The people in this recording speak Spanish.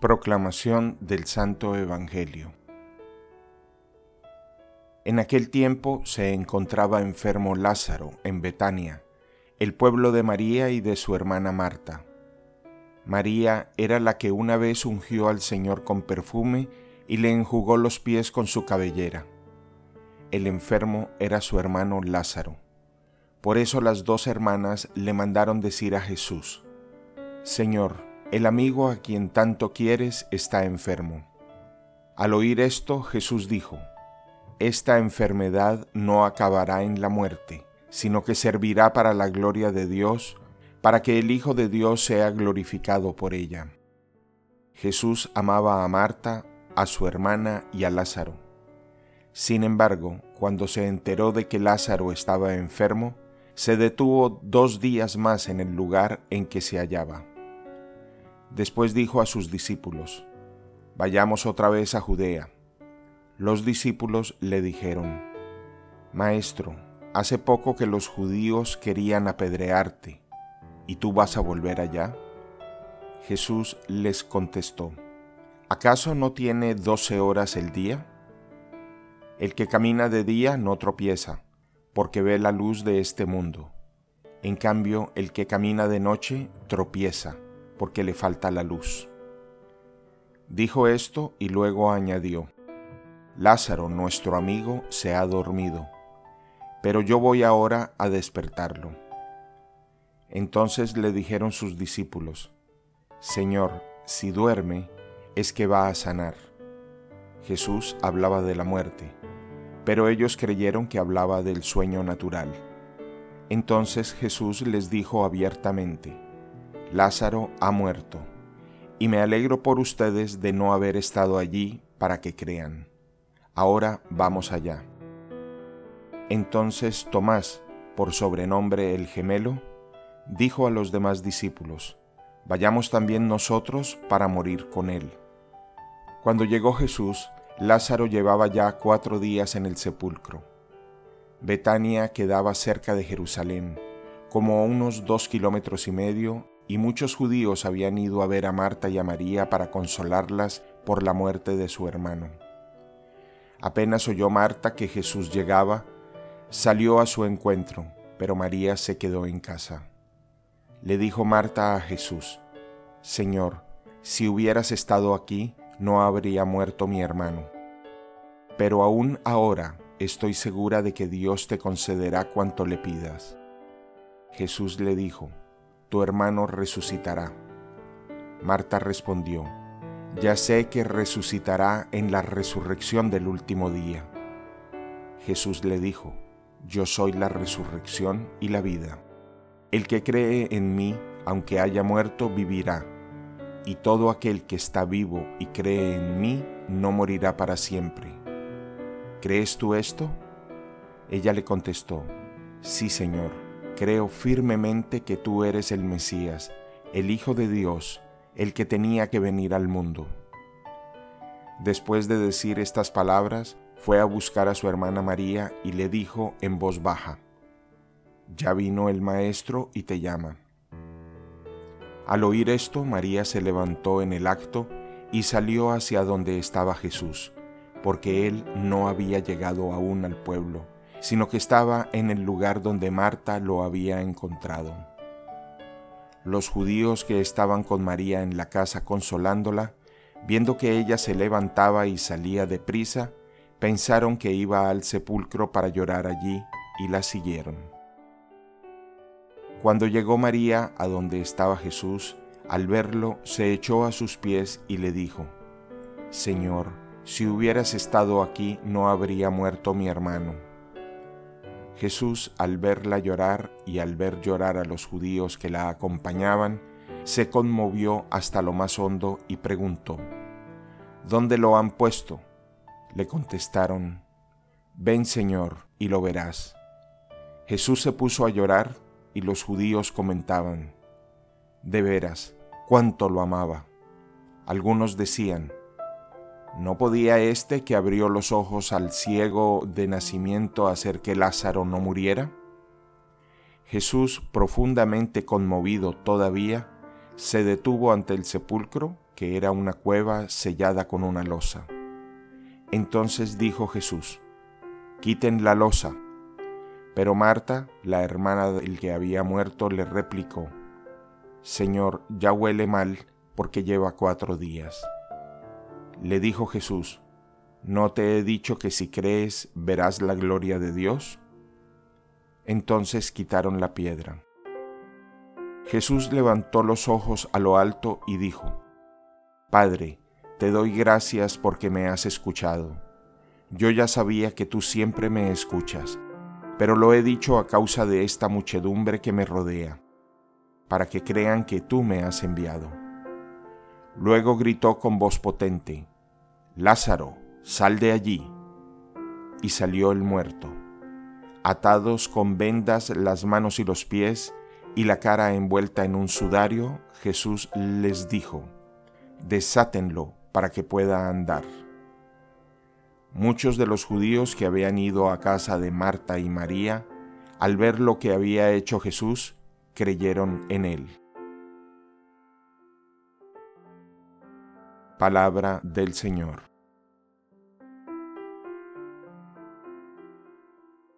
Proclamación del Santo Evangelio En aquel tiempo se encontraba enfermo Lázaro en Betania, el pueblo de María y de su hermana Marta. María era la que una vez ungió al Señor con perfume y le enjugó los pies con su cabellera. El enfermo era su hermano Lázaro. Por eso las dos hermanas le mandaron decir a Jesús, Señor, el amigo a quien tanto quieres está enfermo. Al oír esto, Jesús dijo, Esta enfermedad no acabará en la muerte, sino que servirá para la gloria de Dios, para que el Hijo de Dios sea glorificado por ella. Jesús amaba a Marta, a su hermana y a Lázaro. Sin embargo, cuando se enteró de que Lázaro estaba enfermo, se detuvo dos días más en el lugar en que se hallaba. Después dijo a sus discípulos, Vayamos otra vez a Judea. Los discípulos le dijeron, Maestro, hace poco que los judíos querían apedrearte, ¿y tú vas a volver allá? Jesús les contestó, ¿acaso no tiene doce horas el día? El que camina de día no tropieza, porque ve la luz de este mundo. En cambio, el que camina de noche tropieza porque le falta la luz. Dijo esto y luego añadió, Lázaro, nuestro amigo, se ha dormido, pero yo voy ahora a despertarlo. Entonces le dijeron sus discípulos, Señor, si duerme, es que va a sanar. Jesús hablaba de la muerte, pero ellos creyeron que hablaba del sueño natural. Entonces Jesús les dijo abiertamente, Lázaro ha muerto, y me alegro por ustedes de no haber estado allí para que crean. Ahora vamos allá. Entonces Tomás, por sobrenombre el gemelo, dijo a los demás discípulos, Vayamos también nosotros para morir con él. Cuando llegó Jesús, Lázaro llevaba ya cuatro días en el sepulcro. Betania quedaba cerca de Jerusalén, como a unos dos kilómetros y medio y muchos judíos habían ido a ver a Marta y a María para consolarlas por la muerte de su hermano. Apenas oyó Marta que Jesús llegaba, salió a su encuentro, pero María se quedó en casa. Le dijo Marta a Jesús, Señor, si hubieras estado aquí, no habría muerto mi hermano. Pero aún ahora estoy segura de que Dios te concederá cuanto le pidas. Jesús le dijo, tu hermano resucitará. Marta respondió, ya sé que resucitará en la resurrección del último día. Jesús le dijo, yo soy la resurrección y la vida. El que cree en mí, aunque haya muerto, vivirá, y todo aquel que está vivo y cree en mí, no morirá para siempre. ¿Crees tú esto? Ella le contestó, sí, Señor creo firmemente que tú eres el Mesías, el Hijo de Dios, el que tenía que venir al mundo. Después de decir estas palabras, fue a buscar a su hermana María y le dijo en voz baja, Ya vino el Maestro y te llama. Al oír esto, María se levantó en el acto y salió hacia donde estaba Jesús, porque él no había llegado aún al pueblo sino que estaba en el lugar donde Marta lo había encontrado. Los judíos que estaban con María en la casa consolándola, viendo que ella se levantaba y salía deprisa, pensaron que iba al sepulcro para llorar allí y la siguieron. Cuando llegó María a donde estaba Jesús, al verlo se echó a sus pies y le dijo, Señor, si hubieras estado aquí no habría muerto mi hermano. Jesús, al verla llorar y al ver llorar a los judíos que la acompañaban, se conmovió hasta lo más hondo y preguntó, ¿Dónde lo han puesto? Le contestaron, Ven Señor, y lo verás. Jesús se puso a llorar y los judíos comentaban, De veras, cuánto lo amaba. Algunos decían, ¿No podía éste que abrió los ojos al ciego de nacimiento hacer que Lázaro no muriera? Jesús, profundamente conmovido todavía, se detuvo ante el sepulcro, que era una cueva sellada con una losa. Entonces dijo Jesús, Quiten la losa. Pero Marta, la hermana del que había muerto, le replicó, Señor, ya huele mal porque lleva cuatro días. Le dijo Jesús, ¿no te he dicho que si crees verás la gloria de Dios? Entonces quitaron la piedra. Jesús levantó los ojos a lo alto y dijo, Padre, te doy gracias porque me has escuchado. Yo ya sabía que tú siempre me escuchas, pero lo he dicho a causa de esta muchedumbre que me rodea, para que crean que tú me has enviado. Luego gritó con voz potente, Lázaro, sal de allí. Y salió el muerto, atados con vendas las manos y los pies, y la cara envuelta en un sudario, Jesús les dijo, desátenlo para que pueda andar. Muchos de los judíos que habían ido a casa de Marta y María, al ver lo que había hecho Jesús, creyeron en él. Palabra del Señor.